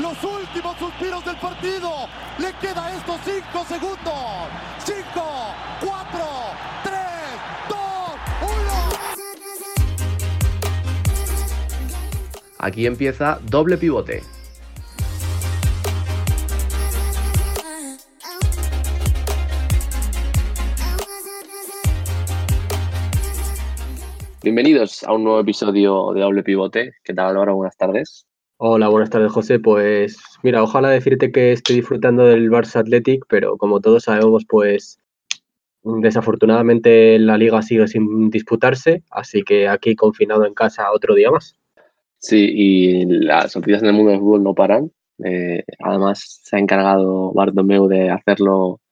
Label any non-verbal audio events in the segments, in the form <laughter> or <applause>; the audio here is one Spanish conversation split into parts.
los últimos suspiros del partido. Le queda estos 5 segundos. 5, 4, 3, 2, 1. Aquí empieza doble pivote. Bienvenidos a un nuevo episodio de Doble Pivote. ¿Qué tal, Álvaro? Buenas tardes. Hola, buenas tardes, José. Pues mira, ojalá decirte que estoy disfrutando del Barça Athletic, pero como todos sabemos, pues desafortunadamente la liga sigue sin disputarse, así que aquí confinado en casa otro día más. Sí, y las noticias en el mundo del fútbol no paran. Eh, además, se ha encargado Bartomeu de hacerlo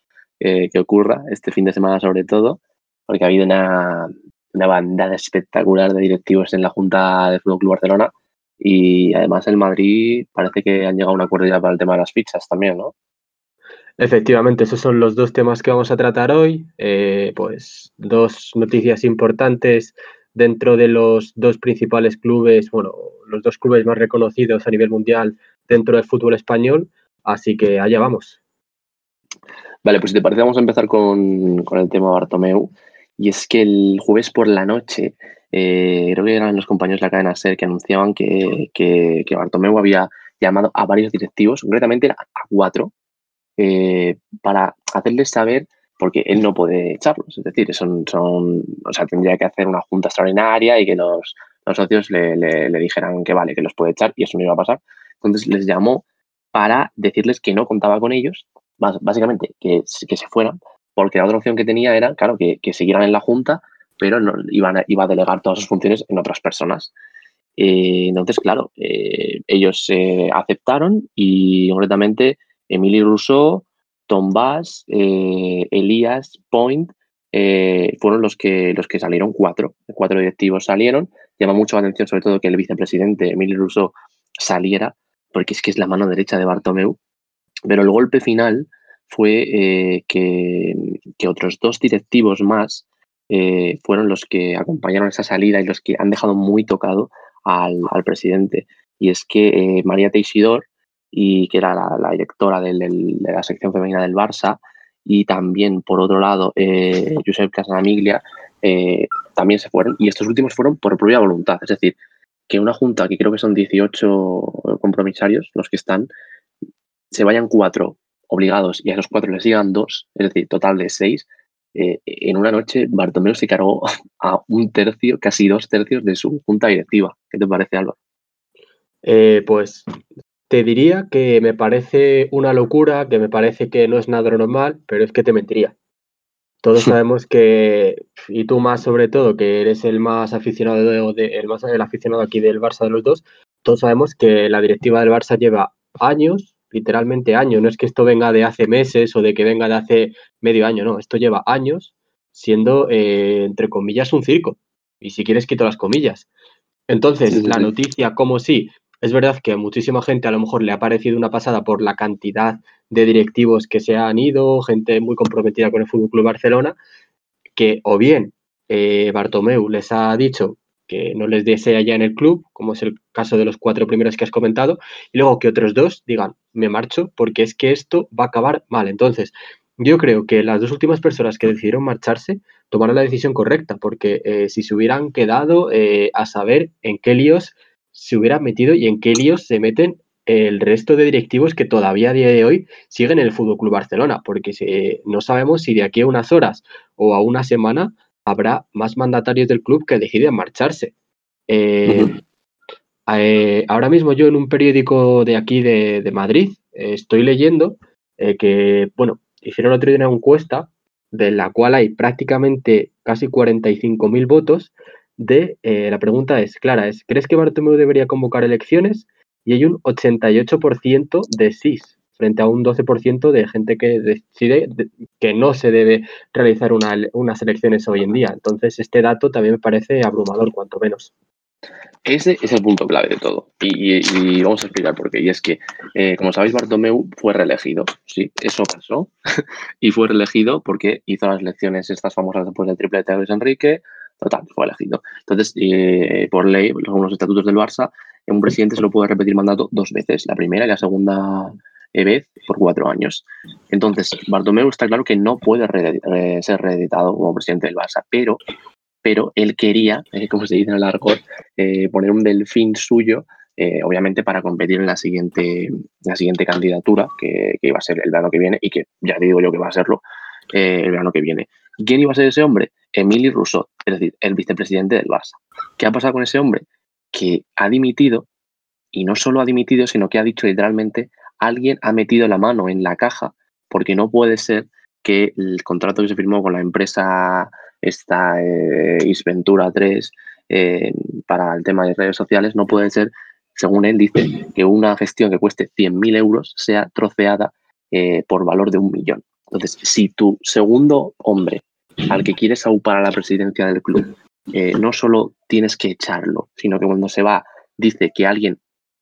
eh, que ocurra este fin de semana sobre todo, porque ha habido una, una bandada espectacular de directivos en la Junta de Fútbol Club Barcelona y además el Madrid parece que han llegado a un acuerdo ya para el tema de las fichas también, ¿no? Efectivamente, esos son los dos temas que vamos a tratar hoy. Eh, pues dos noticias importantes dentro de los dos principales clubes, bueno, los dos clubes más reconocidos a nivel mundial dentro del fútbol español. Así que allá vamos. Vale, pues si te parece, vamos a empezar con, con el tema Bartomeu. Y es que el jueves por la noche, eh, creo que eran los compañeros de la cadena SER que anunciaban que, que, Bartomeu había llamado a varios directivos, concretamente a cuatro, eh, para hacerles saber, porque él no puede echarlos, es decir, son, son, o sea, tendría que hacer una junta extraordinaria y que los, los socios le, le, le, dijeran que vale, que los puede echar y eso no iba a pasar. Entonces les llamó para decirles que no contaba con ellos, básicamente que, que se fueran, porque la otra opción que tenía era, claro, que, que siguieran en la Junta, pero no, iba a delegar todas sus funciones en otras personas. Eh, entonces, claro, eh, ellos eh, aceptaron y concretamente Emily Rousseau, Tom Bass, eh, Elías, Point, fueron los que, los que salieron cuatro. Cuatro directivos salieron. Llama mucho la atención sobre todo que el vicepresidente Emily Rousseau saliera, porque es que es la mano derecha de Bartomeu. Pero el golpe final fue que, otros dos directivos más eh, fueron los que acompañaron esa salida y los que han dejado muy tocado al, al presidente. Y es que eh, María Teixidor, y que era la, la directora del, del, de la sección femenina del Barça, y también, por otro lado, eh, Josep Casanamiglia, también se fueron. Y estos últimos fueron por propia voluntad. Es decir, que una junta, que creo que son 18 compromisarios los que están, se vayan cuatro obligados y a los cuatro les sigan dos, es decir, total de seis, eh, en una noche Bartomeu se cargó <laughs> a un tercio, casi dos tercios de su junta directiva. ¿Qué te parece, Álvaro? Eh, pues te diría que me parece una locura, que me parece que no es nada normal, pero es que te mentiría. Todos sabemos que, y tú más sobre todo, que eres el más aficionado, de, de, el más el aficionado aquí del Barça de los dos, todos sabemos que la directiva del Barça lleva años literalmente años. No es que esto venga de hace meses o de que venga de hace medio año, no. Esto lleva años siendo, eh, entre comillas, un circo. Y si quieres, quito las comillas. Entonces, sí, sí, la noticia, como sí, es verdad que a muchísima gente a lo mejor le ha parecido una pasada por la cantidad de directivos que se han ido, gente muy comprometida con el Fútbol Club Barcelona, que o bien eh, Bartomeu les ha dicho que no les desea ya en el club, como es el caso de los cuatro primeros que has comentado, y luego que otros dos digan, me marcho porque es que esto va a acabar mal. Entonces, yo creo que las dos últimas personas que decidieron marcharse tomaron la decisión correcta, porque eh, si se hubieran quedado eh, a saber en qué líos se hubieran metido y en qué líos se meten el resto de directivos que todavía a día de hoy siguen en el Fútbol Club Barcelona, porque se, no sabemos si de aquí a unas horas o a una semana habrá más mandatarios del club que deciden marcharse. Eh, uh -huh. eh, ahora mismo yo en un periódico de aquí de, de Madrid eh, estoy leyendo que, bueno, hicieron otro día una encuesta de la cual hay prácticamente casi 45.000 votos de, la pregunta es, clara, es, ¿crees que Bartomeu debería convocar elecciones? Y hay un 88% de sí frente a un 12% de gente que decide que no se debe realizar una, unas elecciones hoy en día. Entonces, este dato también me parece abrumador, cuanto menos. Ese es el punto clave de todo. Y vamos a explicar por qué. Y es que, eh, como sabéis, Bartomeu fue reelegido. Sí, eso pasó. <laughs> y fue reelegido porque hizo las elecciones estas famosas después del triplete de Luis Enrique. Total, fue elegido. Entonces, eh, por ley, según los estatutos del Barça, un presidente solo puede repetir mandato dos veces, la primera y la segunda vez por cuatro años. Entonces, Bartomeu está claro que no puede ser reeditado como presidente del Barça, pero, pero él quería, eh, como se dice en el argot, eh, poner un delfín suyo, eh, obviamente para competir en la siguiente, la siguiente candidatura, que, que, iba a ser el verano que viene, y que ya digo yo que va a serlo el verano que viene. ¿Quién iba a ser ese hombre? Emily Rousseau, es decir, el vicepresidente del Barça. ¿Qué ha pasado con ese hombre? Que ha dimitido, y no solo ha dimitido, sino que ha dicho literalmente alguien ha metido la mano en la caja porque no puede ser que el contrato que se firmó con la empresa esta eh, Isventura 3 eh, para el tema de redes sociales no puede ser, según él dice, que una gestión que cueste 100.000 euros sea troceada eh, por valor de un millón. Entonces, si tu segundo hombre al que quieres aupar a la presidencia del club, no solo tienes que echarlo, sino que cuando se va dice que alguien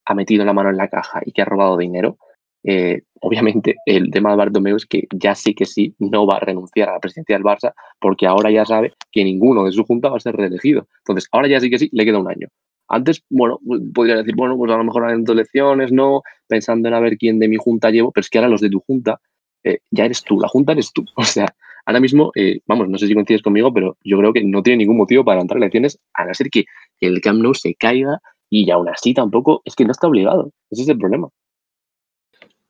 ha metido la mano en la caja y que ha robado dinero, eh, obviamente el tema de Bartomeu es que ya sí que sí no va a renunciar a la presidencia del Barça porque ahora ya sabe que ninguno de su junta va a ser reelegido. Entonces, ahora ya sí que sí, le queda un año. Antes, bueno, podría decir, bueno, pues a lo mejor en dos elecciones, no, pensando en a ver quién de mi junta llevo, pero es que ahora los de tu junta eh, ya eres tú, la junta eres tú. <laughs> O sea, ahora mismo, eh, vamos, no sé si coincides conmigo, pero yo creo que no tiene ningún motivo para entrar elecciones, a no ser que el Camp Nou se caiga y aún así tampoco, es que no está obligado. Ese es el problema.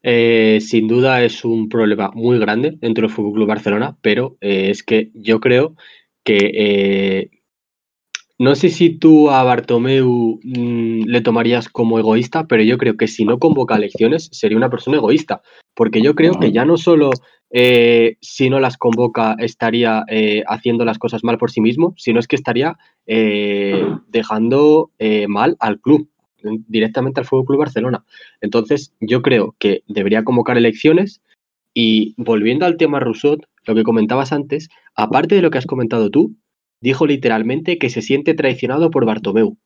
Eh, sin duda es un problema muy grande dentro del Fútbol Club Barcelona, pero eh, es que yo creo que eh, no sé si tú a Bartomeu mm, le tomarías como egoísta, pero yo creo que si no convoca elecciones sería una persona egoísta, porque yo creo que ya no solo si no las convoca estaría haciendo las cosas mal por sí mismo, sino es que estaría dejando mal al club directamente al Fútbol Club Barcelona. Entonces, yo creo que debería convocar elecciones y volviendo al tema Rousseau, lo que comentabas antes, aparte de lo que has comentado tú, dijo literalmente que se siente traicionado por Bartomeu.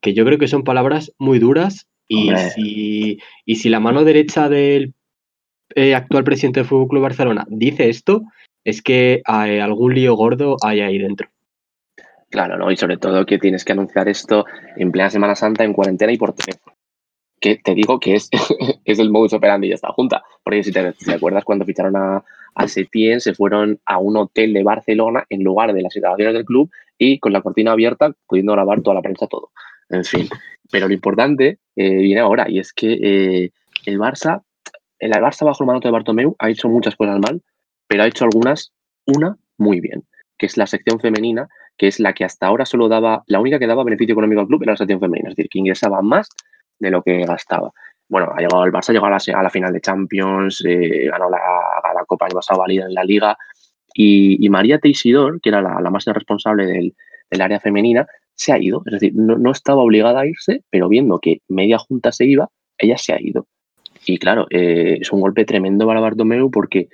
Que yo creo que son palabras muy duras y, si, y si, la mano derecha del eh, actual presidente del Fútbol Club Barcelona dice esto, es que hay algún lío gordo hay ahí dentro. Claro, ¿no? Y sobre todo que tienes que anunciar esto en plena Semana Santa, en cuarentena y por teléfono. Que te digo que es, <laughs> es el modus operandi de esta junta. Porque si te, acuerdas cuando ficharon a, a Setién, se fueron a un hotel de Barcelona en lugar de las instalaciones del club y con la cortina abierta, pudiendo grabar toda la prensa, todo. En fin. Pero lo importante eh, viene ahora y es que eh, el Barça, el Barça bajo el mando de Bartomeu ha hecho muchas cosas mal, pero ha hecho algunas, una muy bien, que es la sección femenina que es la que hasta ahora solo daba, la única que daba beneficio económico al club era la sección femenina, es decir, que ingresaba más de lo que gastaba. Bueno, ha llegado el Barça, llegó a la, a la final de Champions, eh, ganó la, la, Copa el pasado válida en la Liga. Y, María Teisidor, que era la, la más responsable del, del, área femenina, se ha ido. Es decir, no, no, estaba obligada a irse, pero viendo que media junta se iba, ella se ha ido. Y claro, eh, es un golpe tremendo para Bartomeu porque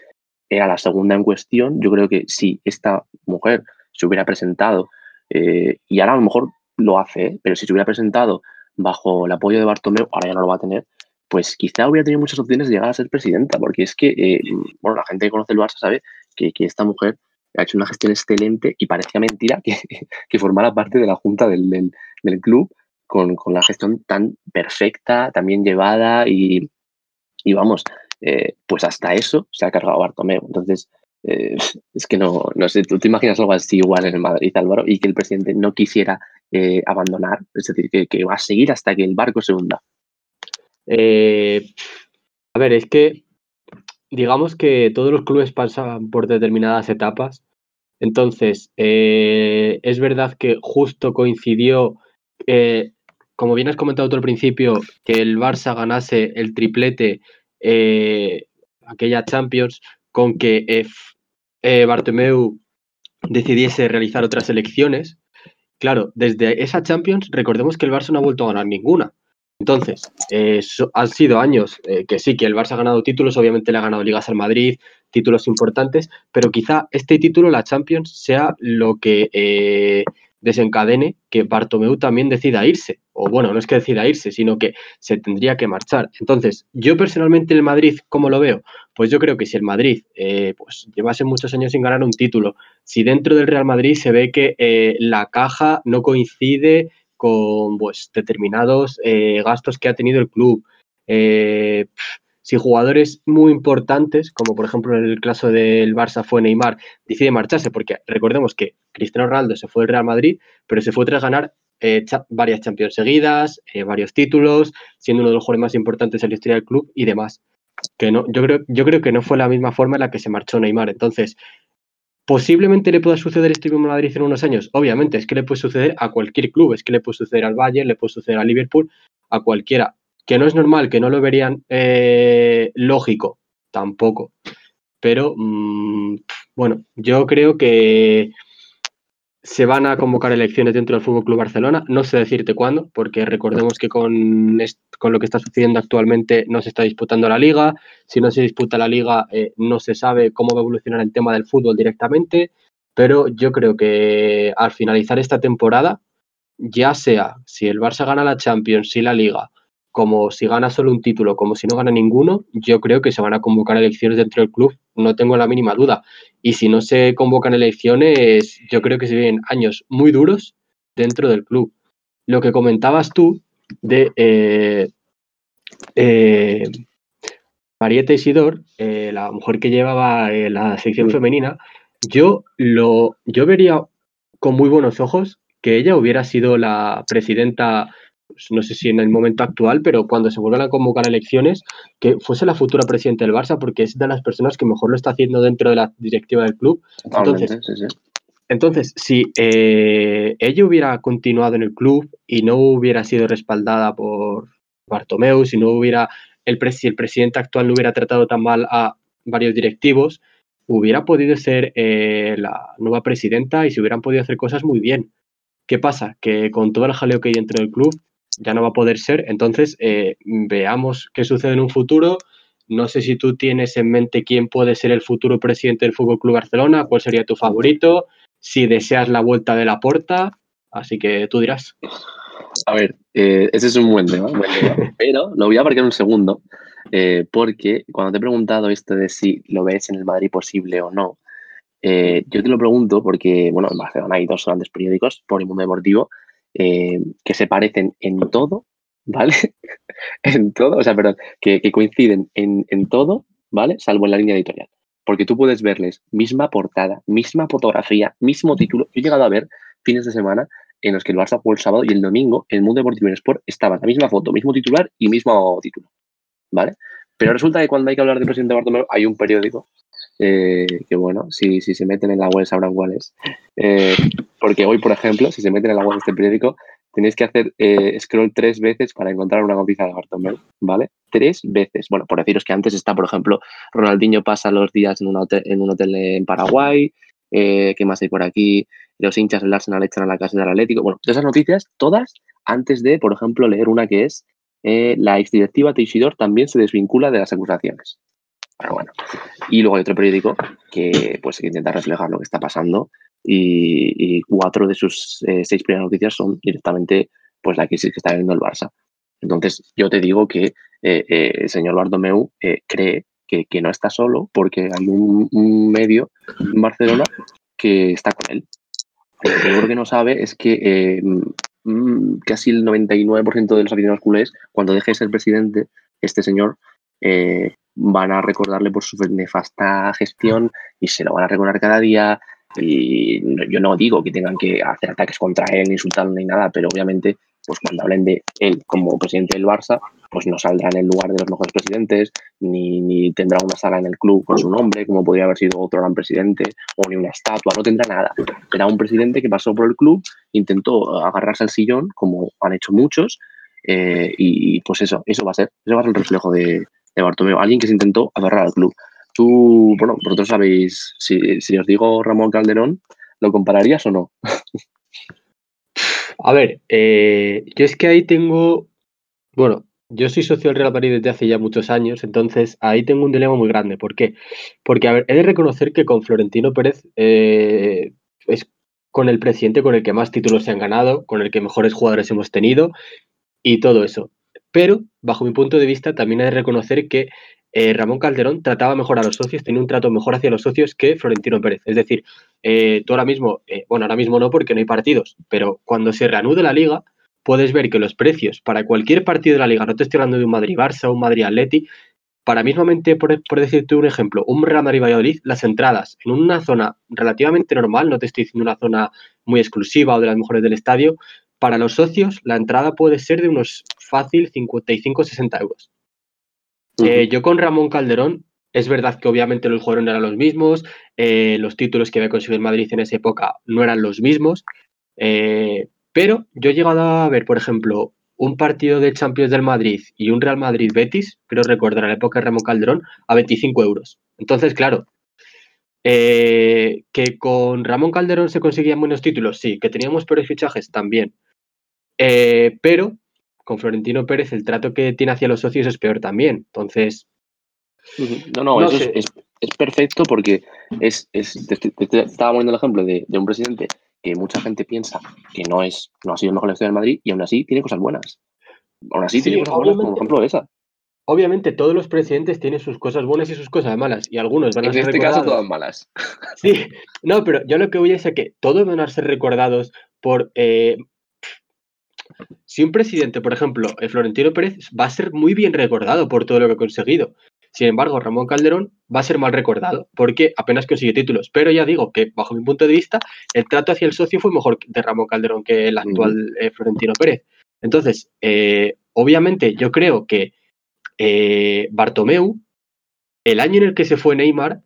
era la segunda en cuestión. Yo creo que si esta mujer se hubiera presentado, eh, y ahora a lo mejor lo hace, ¿eh? pero si se hubiera presentado bajo el apoyo de Bartomeu, ahora ya no lo va a tener, pues quizá hubiera tenido muchas opciones de llegar a ser presidenta, porque es que, eh, bueno, la gente que conoce el Barça sabe que, esta mujer ha hecho una gestión excelente y parecía mentira que, <laughs> que formara parte de la junta del, del, club con, con, la gestión tan perfecta, tan bien llevada y, y vamos, pues hasta eso se ha cargado Bartomeu. Entonces, eh, <laughs> es que no, no sé, ¿tú te imaginas algo así igual en el Madrid, Álvaro, y que el presidente no quisiera eh, abandonar? Es decir, que, va a seguir hasta que el barco se hunda. Eh, a ver, es que digamos que todos los clubes pasan por determinadas etapas. Entonces, es verdad que justo coincidió, como bien has comentado tú al principio, que el Barça ganase el triplete aquella Champions, con que eh, Bartomeu decidiese realizar otras elecciones, claro, desde esa Champions, recordemos que el Barça no ha vuelto a ganar ninguna. Entonces, eh, han sido años eh, que sí, que el Barça ha ganado títulos, obviamente le ha ganado Ligas al Madrid, títulos importantes, pero quizá este título, la Champions, sea lo que desencadene que Bartomeu también decida irse. O bueno, no es que decida irse, sino que se tendría que marchar. Entonces, yo personalmente el Madrid, ¿cómo lo veo? Pues yo creo que si el Madrid eh, pues llevase muchos años sin ganar un título, si dentro del Real Madrid se ve que eh, la caja no coincide con pues, determinados eh, gastos que ha tenido el club. Eh, si jugadores muy importantes, como por ejemplo en el caso del Barça fue Neymar, decide marcharse, porque recordemos que Cristiano Ronaldo se fue del Real Madrid, pero se fue tras ganar eh, varias Champions seguidas, eh, varios títulos, siendo uno de los jugadores más importantes en la historia del club y demás. Que no, yo, creo, yo creo que no fue la misma forma en la que se marchó Neymar. Entonces, posiblemente le pueda suceder esto mismo Madrid en unos años. Obviamente, es que le puede suceder a cualquier club, es que le puede suceder al Bayern, le puede suceder a Liverpool, a cualquiera que no es normal, que no lo verían eh, lógico, tampoco. Pero mm, bueno, yo creo que se van a convocar elecciones dentro del Fútbol Club Barcelona. No sé decirte cuándo, porque recordemos que con, con, lo que está sucediendo actualmente no se está disputando la liga. Si no se disputa la liga, eh, no se sabe cómo va a evolucionar el tema del fútbol directamente. Pero yo creo que al finalizar esta temporada, ya sea si el Barça gana la Champions, si la liga como si gana solo un título, como si no gana ninguno, yo creo que se van a convocar elecciones dentro del club, no tengo la mínima duda. Y si no se convocan elecciones, yo creo que se vienen años muy duros dentro del club. Lo que comentabas tú de eh, eh, Marieta Isidor, eh, la mujer que llevaba la sección femenina, yo, lo, yo vería con muy buenos ojos que ella hubiera sido la presidenta no sé si en el momento actual, pero cuando se vuelvan a convocar elecciones, que fuese la futura presidenta del Barça, porque es de las personas que mejor lo está haciendo dentro de la directiva del club. Entonces, entonces si eh, ella hubiera continuado en el club y no hubiera sido respaldada por Bartomeu, si no hubiera el, el presidente actual no hubiera tratado tan mal a varios directivos, hubiera podido ser eh, la nueva presidenta y se hubieran podido hacer cosas muy bien. ¿Qué pasa? Que con todo el jaleo que hay dentro del club, ya no va a poder ser. Entonces, eh, veamos qué sucede en un futuro. No sé si tú tienes en mente quién puede ser el futuro presidente del Fútbol Club Barcelona, cuál sería tu favorito, si deseas la vuelta de la porta. Así que tú dirás. A ver, eh, ese es un buen tema, <laughs> pero lo voy a aparcar un segundo, eh, porque cuando te he preguntado esto de si lo ves en el Madrid posible o no, yo te lo pregunto porque, bueno, en Barcelona hay dos grandes periódicos, por el mundo deportivo, eh, que se parecen en todo, ¿vale? <laughs> en todo, o sea, perdón, que, coinciden en, todo, ¿vale? Salvo en la línea editorial. Porque tú puedes verles misma portada, misma fotografía, mismo título. Yo he llegado a ver fines de semana en los que el Barça jugó el sábado y el domingo el Mundo Deportivo y Sport estaba la misma foto, mismo titular y mismo título, ¿vale? Pero resulta que cuando hay que hablar del presidente Bartomeu hay un periódico eh, que bueno, si, si, se meten en la web sabrán cuál es. Eh, porque hoy, por ejemplo, si se meten en la web de este periódico, tenéis que hacer eh, scroll tres veces para encontrar una noticia de Bartomeu, ¿vale? Tres veces. Bueno, por deciros que antes está, por ejemplo, Ronaldinho pasa los días en un hotel en, un hotel en Paraguay, ¿qué más hay por aquí? Los hinchas del Arsenal echan a la casa del Atlético. Bueno, esas noticias, todas antes de, por ejemplo, leer una que es la exdirectiva Teixidor también se desvincula de las acusaciones. Pero bueno. Y luego hay otro periódico que pues intenta reflejar lo que está pasando y, cuatro de sus eh, seis primeras noticias son directamente pues la crisis que está viviendo el Barça. Entonces yo te digo que eh, eh, el señor Bartomeu cree que, que, no está solo porque hay un, medio en Barcelona que está con él. Lo que no sabe es que mm, casi el 99% de los aficionados culés, cuando deje de ser presidente, este señor eh, van a recordarle por su nefasta gestión y se lo van a recordar cada día. Y yo no digo que tengan que hacer ataques contra él, insultarlo ni nada, pero obviamente, pues cuando hablen de él como presidente del Barça, pues no saldrá en el lugar de los mejores presidentes, ni, ni tendrá una sala en el club con su nombre, como podría haber sido otro gran presidente, o ni una estatua, no tendrá nada. Será un presidente que pasó por el club, intentó agarrarse al sillón, como han hecho muchos, eh, y pues eso, eso va a ser, eso va a ser el reflejo de, de Bartomeu, alguien que se intentó agarrar al club. Tú, bueno, vosotros sabéis, si, si os digo Ramón Calderón, ¿lo compararías o no? <laughs> A ver, eh, yo es que ahí tengo, bueno, yo soy socio del Real Madrid desde hace ya muchos años, entonces ahí tengo un dilema muy grande. ¿Por qué? Porque, a ver, he de reconocer que con Florentino Pérez eh, es con el presidente con el que más títulos se han ganado, con el que mejores jugadores hemos tenido y todo eso. Pero, bajo mi punto de vista, también hay que reconocer que eh, Ramón Calderón trataba mejor a los socios, tenía un trato mejor hacia los socios que Florentino Pérez. Es decir, eh, tú ahora mismo, eh, bueno, ahora mismo no porque no hay partidos, pero cuando se reanude la liga, puedes ver que los precios para cualquier partido de la liga, no te estoy hablando de un Madrid-Barça, un Madrid-Atleti, para mismamente, por, por, decirte un ejemplo, un Real Madrid-Valladolid, las entradas en una zona relativamente normal, no te estoy diciendo una zona muy exclusiva o de las mejores del estadio, para los socios la entrada puede ser de unos fácil 55-60 euros. Eh, yo con Ramón Calderón, es verdad que obviamente los jugadores no eran los mismos, eh, los títulos que había conseguido el Madrid en esa época no eran los mismos, eh, pero yo he llegado a ver, por ejemplo, un partido de Champions del Madrid y un Real Madrid Betis, creo recordar en la época de Ramón Calderón, a 25 euros. Entonces, claro, que con Ramón Calderón se conseguían buenos títulos, sí, que teníamos peores fichajes también. Pero con Florentino Pérez el trato que tiene hacia los socios es peor también. Entonces. No, no, eso es, perfecto porque es, te, estaba poniendo el ejemplo de, un presidente que mucha gente piensa que no es no ha sido el mejor elección del Madrid y aún así tiene cosas buenas. Aún así tiene cosas buenas, como ejemplo esa. Obviamente todos los presidentes tienen sus cosas buenas y sus cosas malas y algunos van a ser En este caso todas malas. Sí, no, pero yo lo que voy a decir es que todos van a ser recordados por eh, si un presidente, por ejemplo, el Florentino Pérez, va a ser muy bien recordado por todo lo que ha conseguido. Sin embargo, Ramón Calderón va a ser mal recordado porque apenas consigue títulos. Pero ya digo que, bajo mi punto de vista, el trato hacia el socio fue mejor de Ramón Calderón que el actual eh, Florentino Pérez. Entonces, eh, obviamente, yo creo que eh, Bartomeu, el año en el que se fue Neymar,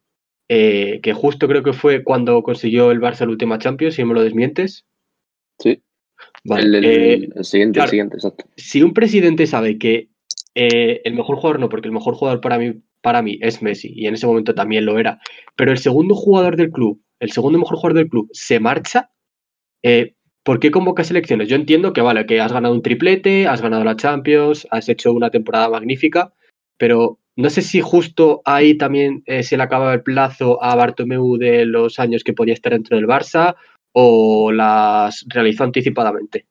que justo creo que fue cuando consiguió el Barça el última Champions, si me lo desmientes. Sí. Eh, el, siguiente, el siguiente, exacto. Si un presidente sabe que eh, el mejor jugador no, porque el mejor jugador para mí, para mí es Messi, y en ese momento también lo era, pero el segundo jugador del club, el segundo mejor jugador del club, se marcha, eh, ¿por qué convoca selecciones? Yo entiendo que vale, que has ganado un triplete, has ganado la Champions, has hecho una temporada magnífica, pero no sé si justo ahí también se le acaba el plazo a Bartomeu de los años que podía estar dentro del Barça, o las realizó anticipadamente?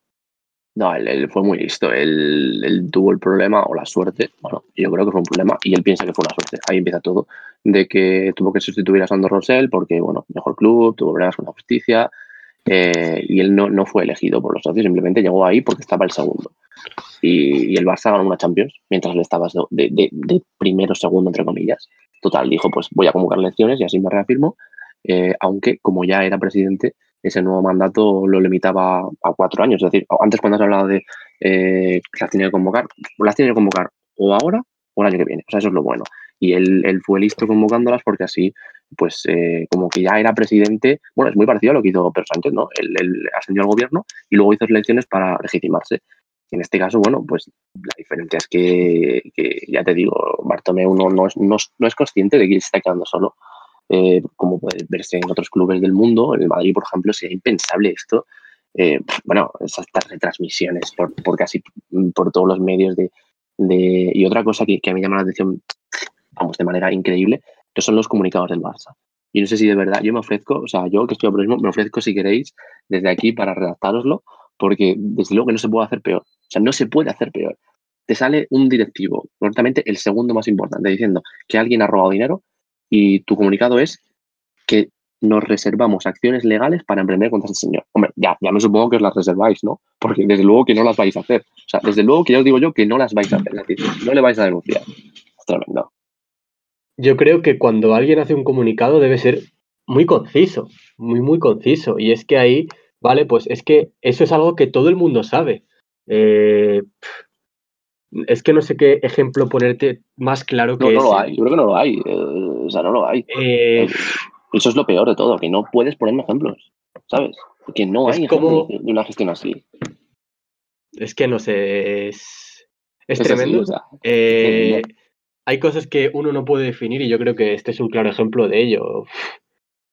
No, él, fue muy listo. Él, tuvo el problema o la suerte, bueno, yo creo que fue un problema y él piensa que fue una suerte. Ahí empieza todo, de que tuvo que sustituir a Sandro Rosell porque, bueno, mejor club, tuvo problemas con la justicia eh, y él no, no fue elegido por los socios, simplemente llegó ahí porque estaba el segundo. Y, el Barça ganó una Champions mientras le estabas de, de, de, primero, segundo, entre comillas. Total, dijo, pues voy a convocar elecciones y así me reafirmo, eh, aunque como ya era presidente, ese nuevo mandato lo limitaba a cuatro años. Es decir, antes cuando has hablado de eh, las tiene que convocar, las tiene que convocar o ahora o el año que viene. O sea, eso es lo bueno. Y él, fue listo convocándolas porque así, pues, eh, como que ya era presidente. Bueno, es muy parecido a lo que hizo Pedro Sánchez, ¿no? Él, ascendió al gobierno y luego hizo elecciones para legitimarse. En este caso, bueno, pues la diferencia es que, ya te digo, Bartomeu no, no, es, no, no es consciente de que se está quedando solo eh, como puede verse en otros clubes del mundo. En el Madrid, por ejemplo, sería impensable esto. Eh, bueno, esas retransmisiones por, por, casi por todos los medios de, y otra cosa que, que, a mí llama la atención, vamos, de manera increíble, que son los comunicados del Barça. Yo no sé si de verdad, yo me ofrezco, o sea, yo que estoy ahora mismo, me ofrezco si queréis desde aquí para redactaroslo, porque desde luego que no se puede hacer peor. O sea, no se puede hacer peor. Te sale un directivo, concretamente el segundo más importante, diciendo que alguien ha robado dinero y tu comunicado es que nos reservamos acciones legales para emprender contra ese señor. Hombre, ya, ya me supongo que os las reserváis, ¿no? Porque desde luego que no las vais a hacer. O sea, desde luego que ya os digo yo que no las vais a hacer. No le vais a denunciar. Tremendo. Yo creo que cuando alguien hace un comunicado debe ser muy conciso, muy, muy conciso. Y es que ahí, vale, pues es que eso es algo que todo el mundo sabe. Eh, es que no sé qué ejemplo ponerte más claro que no, no lo hay, yo creo que no lo hay. Eh, o sea, no lo hay. Eh, eso es lo peor de todo, que no puedes ponerme ejemplos, ¿sabes? Que no hay como... de una gestión así. Es que no sé, es, es, tremendo. Eh, hay cosas que uno no puede definir y yo creo que este es un claro ejemplo de ello.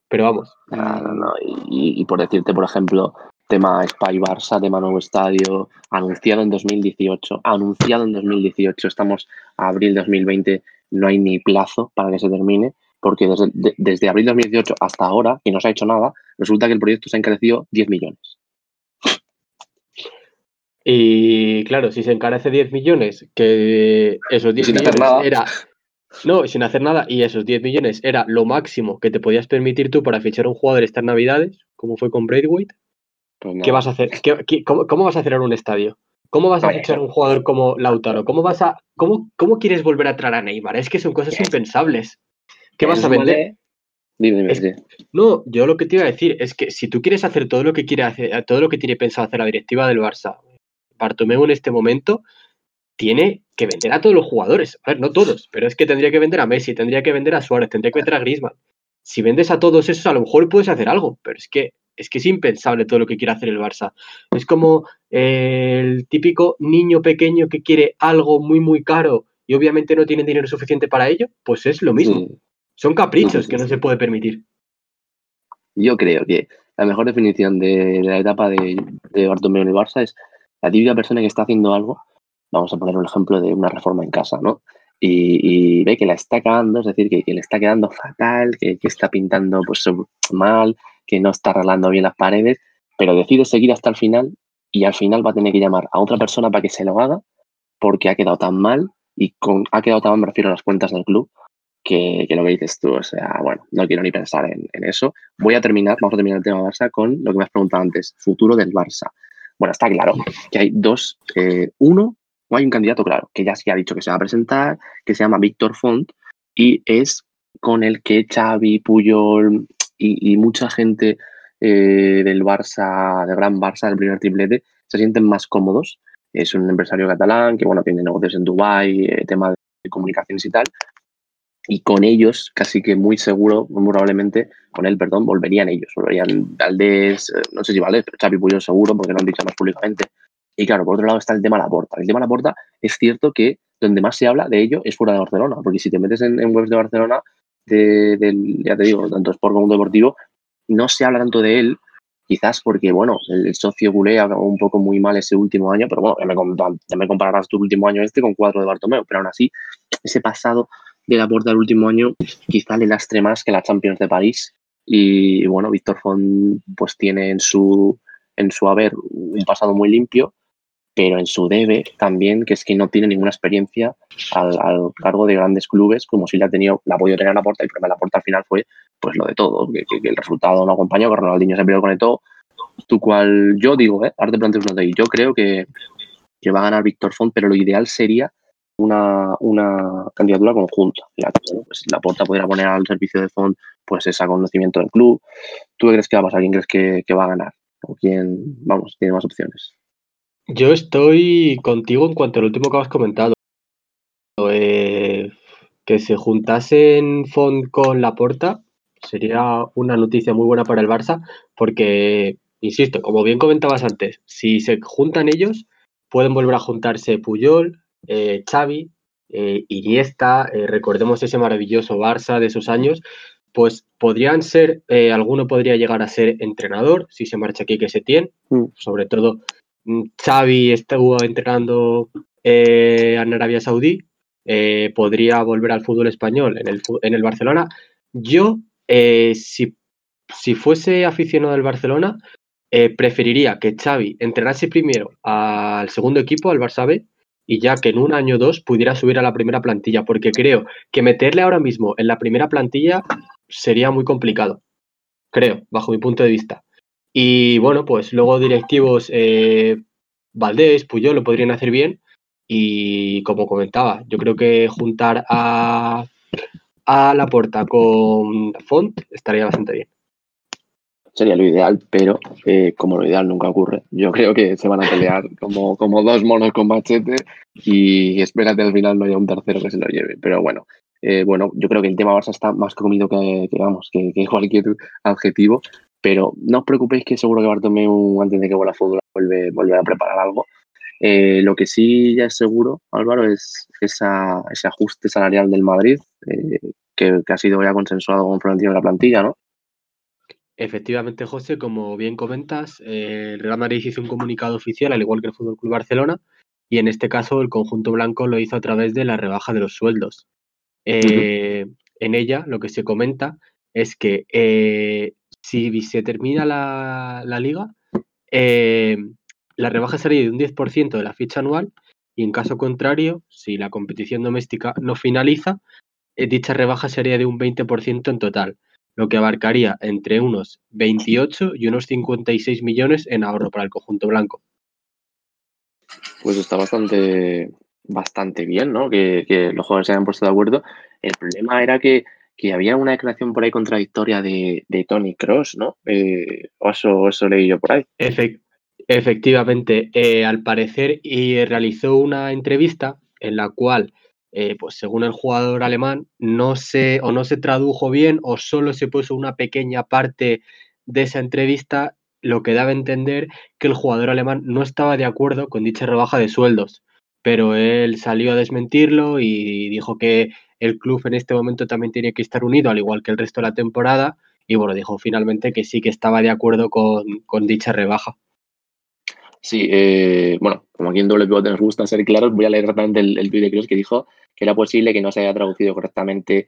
Pero vamos. No, no, no. y por decirte, por ejemplo, tema Spy Barça, tema nuevo estadio, anunciado en 2018, anunciado en 2018, estamos a abril de 2020, no hay ni plazo para que se termine, porque desde, desde abril de 2018 hasta ahora, y no se ha hecho nada, resulta que el proyecto se ha encarecido 10 millones. Y claro, si se encarece 10 millones, que esos 10 millones era. No, sin hacer nada, y esos 10 millones era lo máximo que te podías permitir tú para fichar un jugador estas navidades, como fue con Braithwaite, pues ¿Qué vas a hacer? cómo, vas a en un estadio? ¿Cómo vas a fichar a un jugador como Lautaro? ¿Cómo vas a cómo, cómo quieres volver a traer a Neymar? Es que son cosas impensables. ¿Qué vas a vender? Dime, dime, Es- No, yo lo que te iba a decir es que si tú quieres hacer todo lo que quiere hacer, todo lo que tiene pensado hacer la directiva del Barça, Bartomeu en este momento tiene que vender a todos los jugadores. A ver, no todos, pero es que tendría que vender a Messi, tendría que vender a Suárez, tendría que vender a Griezmann. Si vendes a todos esos, a lo mejor puedes hacer algo, pero es que es que es impensable todo lo que quiere hacer el Barça. Es como eh, el típico niño pequeño que quiere algo muy muy caro y obviamente no tiene dinero suficiente para ello, pues es lo mismo. Sí. Son caprichos sí, que no se puede permitir. Yo creo que la mejor definición de, de la etapa de, de Bartomeu en el Barça es la típica persona que está haciendo algo. Vamos a poner un ejemplo de una reforma en casa, ¿no? Y, y ve que la está cagando, es decir, que, que le está quedando fatal, que, que está pintando pues mal, que no está arreglando bien las paredes, pero decide seguir hasta el final y al final va a tener que llamar a otra persona para que se lo haga porque ha quedado tan mal y con, ha quedado tan mal, me refiero a las cuentas del club, que, lo que dices tú, o sea, bueno, no quiero ni pensar en, eso. Voy a terminar, vamos a terminar el tema Barça con lo que me has preguntado antes, futuro del Barça. Bueno, está claro que hay dos, eh, uno, o hay un candidato claro, que ya se ha dicho que se va a presentar, que se llama Víctor Font, y es con el que Xavi, Puyol y, y mucha gente eh, del Barça, del gran Barça, del primer triplete, se sienten más cómodos. Es un empresario catalán que, bueno, tiene negocios en Dubái, eh, tema de comunicaciones y tal, y con ellos, casi que muy seguro, muy probablemente, con él, perdón, volverían ellos, volverían Valdés, eh, no sé si Valdés, pero Xavi Puyol seguro, porque lo han dicho más públicamente. Y claro, por otro lado está el tema Laporta. El tema Laporta es cierto que donde más se habla de ello es fuera de Barcelona, porque si te metes en, en webs de Barcelona, de, del, ya te digo, tanto Sport como Deportivo, no se habla tanto de él, quizás porque, bueno, el, socio culé acabó un poco muy mal ese último año, pero bueno, ya me, com- ya me compararás tu último año este con cuatro de Bartomeu, pero aún así, ese pasado de la puerta del último año quizá le lastre más que la Champions de París. Y bueno, Víctor Font pues tiene en su, en su haber un pasado muy limpio, pero en su debe también, que es que no tiene ninguna experiencia al, cargo de grandes clubes, como si la ha tenido, la ha podido tener en la puerta, y el problema de la puerta al final fue pues lo de todo, que, el resultado no acompañó, que Ronaldinho se peleó con todo. Tú cual, yo digo, ¿eh? ahora te planteo una de ahí, yo creo que, que va a ganar Víctor Font, pero lo ideal sería una, una candidatura conjunta. La, pues la Porta podría poner al servicio de Font pues ese conocimiento del club. ¿Tú qué crees que va a pasar? ¿Quién crees que, que va a ganar? ¿O quién, vamos, tiene más opciones? Yo estoy contigo en cuanto al último que has comentado. Eh, que se juntasen Font con Laporta sería una noticia muy buena para el Barça, porque, insisto, como bien comentabas antes, si se juntan ellos, pueden volver a juntarse Puyol, eh, Xavi, eh, Iniesta, eh, recordemos ese maravilloso Barça de esos años, pues podrían ser, eh, alguno podría llegar a ser entrenador, si se marcha aquí que se tiene, Mm. sobre todo Xavi estuvo entrenando eh, en Arabia Saudí, eh, podría volver al fútbol español en el, Barcelona. Yo, eh, si, si fuese aficionado del Barcelona, preferiría que Xavi entrenase primero al segundo equipo, al Barça B, y ya que en un año o dos pudiera subir a la primera plantilla, porque creo que meterle ahora mismo en la primera plantilla sería muy complicado, creo, bajo mi punto de vista. Y bueno, pues luego directivos eh, Valdés, Puyol lo podrían hacer bien. Y como comentaba, yo creo que juntar a, a Laporta con Font estaría bastante bien. Sería lo ideal, pero eh, como lo ideal nunca ocurre, yo creo que se van a pelear <laughs> como, como dos monos con machete y espérate al final no haya un tercero que se lo lleve. Pero bueno, eh, bueno, yo creo que el tema Barça está más comido que, que, vamos, que, que cualquier adjetivo. Pero no os preocupéis que seguro que Bartomeu antes de que vuelva a fútbol vuelve, vuelve a preparar algo. Eh, lo que sí ya es seguro, Álvaro, es esa, ese ajuste salarial del Madrid, eh, que, que, ha sido ya consensuado con Florentino en la plantilla, ¿no? Efectivamente, José, como bien comentas, eh, el Real Madrid hizo un comunicado oficial, al igual que el Fútbol Club Barcelona, y en este caso el conjunto blanco lo hizo a través de la rebaja de los sueldos. Uh -huh. En ella lo que se comenta es que si se termina la, liga, eh, la rebaja sería de un 10% de la ficha anual y en caso contrario, si la competición doméstica no finaliza, eh, dicha rebaja sería de un 20% en total, lo que abarcaría entre unos 28 y unos 56 millones en ahorro para el conjunto blanco. Pues está bastante, bastante bien, ¿no? Que, que los jugadores se hayan puesto de acuerdo. El problema era que, que había una declaración por ahí contradictoria de, de Tony Cross, ¿no? Eh, o eso, eso leí yo por ahí. Efect efectivamente, eh, al parecer, y realizó una entrevista en la cual, eh, pues según el jugador alemán, no se o no se tradujo bien o solo se puso una pequeña parte de esa entrevista, lo que daba a entender que el jugador alemán no estaba de acuerdo con dicha rebaja de sueldos pero él salió a desmentirlo y dijo que el club en este momento también tiene que estar unido, al igual que el resto de la temporada, y bueno, dijo finalmente que sí que estaba de acuerdo con, con dicha rebaja. Sí, eh, bueno, como aquí en doble pivote nos gusta ser claros, voy a leer rápidamente el, el vídeo de Cruz que dijo que era posible que no se haya traducido correctamente,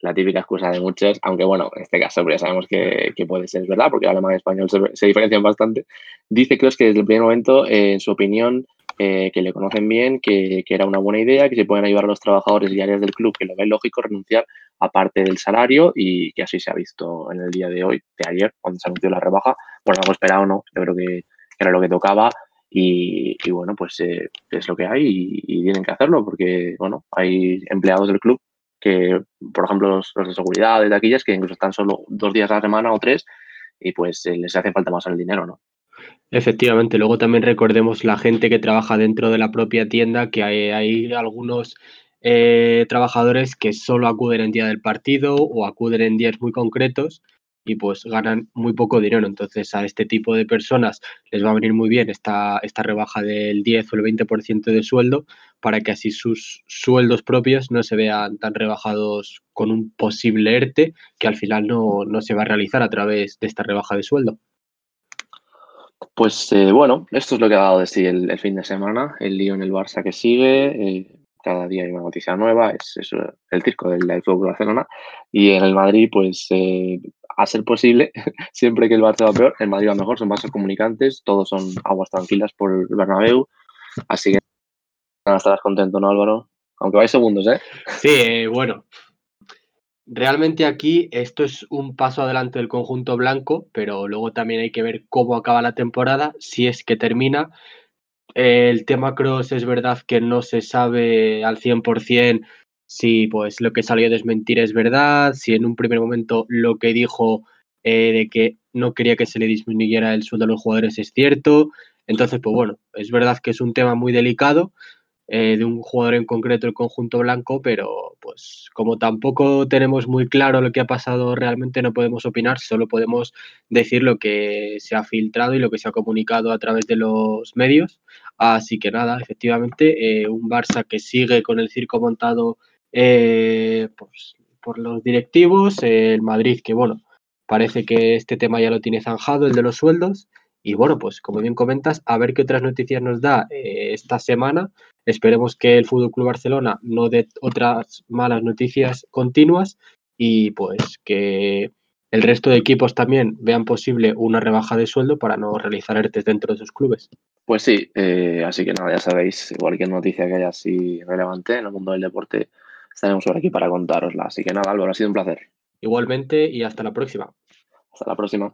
la típica excusa de muchos, aunque bueno, en este caso ya sabemos que, que puede ser verdad, porque alemán y español se, diferencian bastante. Dice Cruz que desde el primer momento, eh, en su opinión, eh, que le conocen bien, que, que, era una buena idea, que se pueden ayudar a los trabajadores y áreas del club que lo ven lógico renunciar a parte del salario y que así se ha visto en el día de hoy, de ayer, cuando se anunció la rebaja. Por algo esperado, no, yo creo que era lo que tocaba y, y bueno, pues eh, es lo que hay y, y, tienen que hacerlo porque, bueno, hay empleados del club que, por ejemplo, los, de seguridad, de taquillas, que incluso están solo dos días a la semana o tres y pues eh, les hace falta más el dinero, ¿no? Efectivamente, luego también recordemos la gente que trabaja dentro de la propia tienda, que hay, hay algunos eh, trabajadores que solo acuden en día del partido o acuden en días muy concretos y pues ganan muy poco dinero. Entonces a este tipo de personas les va a venir muy bien esta, esta rebaja del 10 o el 20% de sueldo para que así sus sueldos propios no se vean tan rebajados con un posible ERTE que al final no, no se va a realizar a través de esta rebaja de sueldo. Pues eh, bueno, esto es lo que ha dado de sí el, fin de semana, el lío en el Barça que sigue, eh, cada día hay una noticia nueva, es, es el circo del, del Fútbol Barcelona, y en el Madrid, pues eh, a ser posible, <laughs> siempre que el Barça va peor, el Madrid va mejor, son vasos comunicantes, todos son aguas tranquilas por el Bernabéu, así que estarás contento, ¿no, Álvaro? Aunque vais segundos, ¿eh? Sí, bueno, realmente aquí esto es un paso adelante del conjunto blanco, pero luego también hay que ver cómo acaba la temporada, si es que termina. El tema Cross es verdad que no se sabe al 100% si pues lo que salió a desmentir es verdad, si en un primer momento lo que dijo eh, de que no quería que se le disminuyera el sueldo a los jugadores es cierto. Entonces, pues bueno, es verdad que es un tema muy delicado eh, de un jugador en concreto el conjunto blanco, pero pues como tampoco tenemos muy claro lo que ha pasado realmente no podemos opinar, solo podemos decir lo que se ha filtrado y lo que se ha comunicado a través de los medios. Así que nada, efectivamente, eh, un Barça que sigue con el circo montado eh, pues, por los directivos, el Madrid que bueno, parece que este tema ya lo tiene zanjado, el de los sueldos. Y bueno, pues como bien comentas, a ver qué otras noticias nos da esta semana. Esperemos que el Fútbol Club Barcelona no dé otras malas noticias continuas y pues que el resto de equipos también vean posible una rebaja de sueldo para no realizar ERTES dentro de sus clubes. Pues sí, eh, así que nada, ya sabéis, cualquier noticia que haya así relevante en el mundo del deporte, estaremos por aquí para contárosla. Así que nada, Álvaro, ha sido un placer. Igualmente y hasta la próxima. Hasta la próxima.